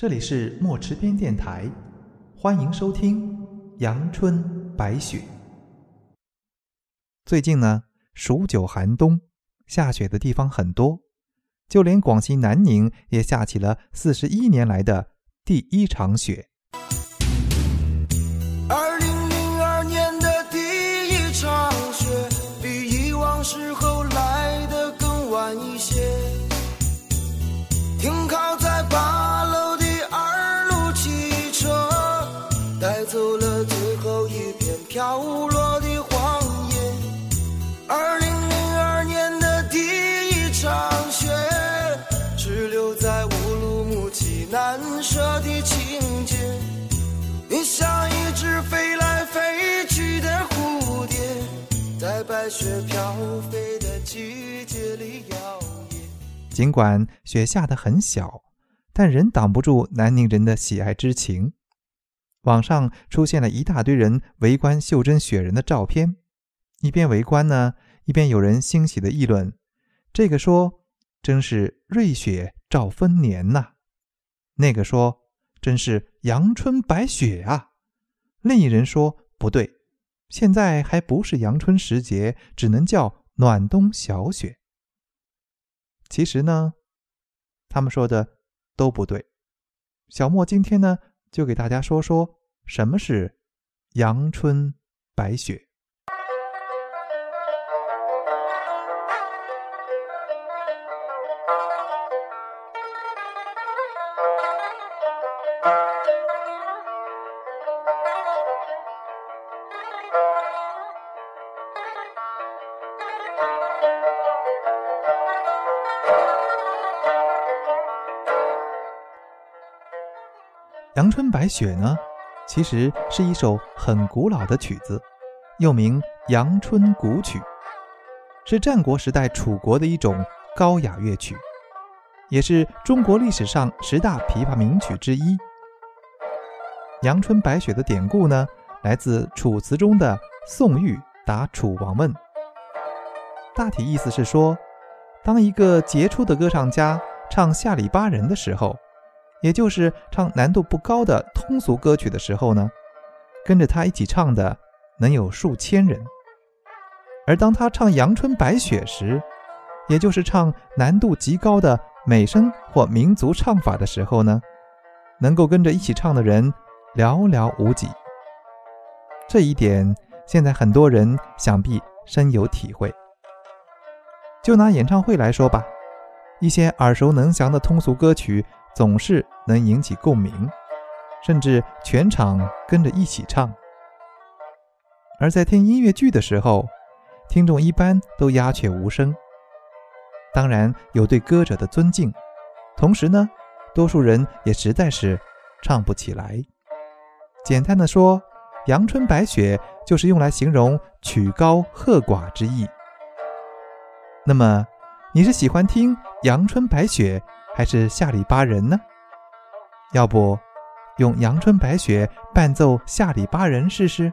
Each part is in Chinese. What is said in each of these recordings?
这里是墨池边电台，欢迎收听《阳春白雪》。最近呢，数九寒冬，下雪的地方很多，就连广西南宁也下起了四十一年来的第一场雪。二零零二年的第一场雪，比以往时候来的更晚一些。停靠飘落的黄叶。二零零二年的第一场雪，只留在乌鲁木齐难舍的情节。你像一只飞来飞去的蝴蝶，在白雪飘飞的季节里摇曳。尽管雪下得很小，但仍挡不住南宁人的喜爱之情。网上出现了一大堆人围观袖珍雪人的照片，一边围观呢，一边有人欣喜地议论：“这个说真是瑞雪兆丰年呐！”那个说。真是阳春白雪啊！另一人说不对，现在还不是阳春时节，只能叫暖冬小雪。其实呢，他们说的都不对。小莫今天呢，就给大家说说什么是阳春白雪。阳春白雪呢，其实是一首很古老的曲子，又名《阳春古曲》，是战国时代楚国的一种高雅乐曲，也是中国历史上十大琵琶名曲之一。阳春白雪的典故呢，来自楚辞中的宋玉答楚王问，大体意思是说，当一个杰出的歌唱家唱下里巴人的时候。也就是唱难度不高的通俗歌曲的时候呢，跟着他一起唱的能有数千人；而当他唱《阳春白雪》时，也就是唱难度极高的美声或民族唱法的时候呢，能够跟着一起唱的人寥寥无几。这一点，现在很多人想必深有体会。就拿演唱会来说吧，一些耳熟能详的通俗歌曲。总是能引起共鸣，甚至全场跟着一起唱。而在听音乐剧的时候，听众一般都鸦雀无声。当然有对歌者的尊敬，同时呢，多数人也实在是唱不起来。简单的说，阳春白雪就是用来形容曲高和寡之意。那么，你是喜欢听阳春白雪？还是下里巴人呢？要不，用阳春白雪伴奏下里巴人试试？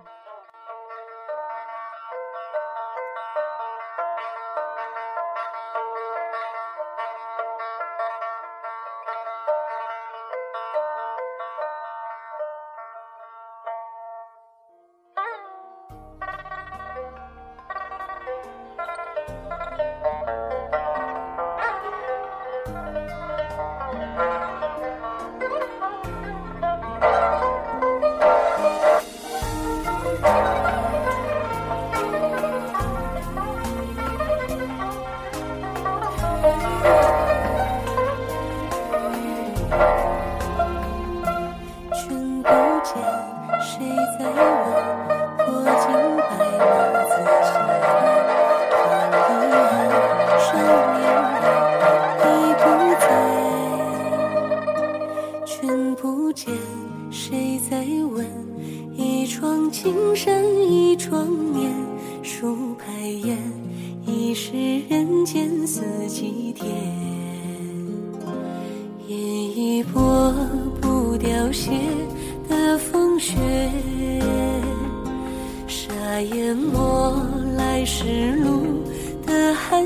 自己甜，烟一拨不凋谢的风雪，沙淹没来时路的寒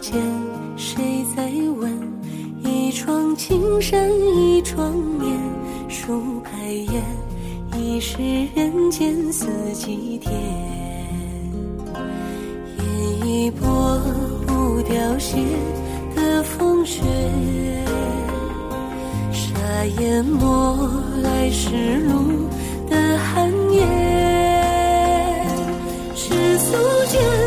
见谁在问？一窗青山，一窗烟，数白雁，一世人间四季天。烟一拨不凋谢的风雪，沙淹没来时路的寒烟，尘俗间。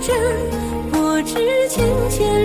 真我知浅浅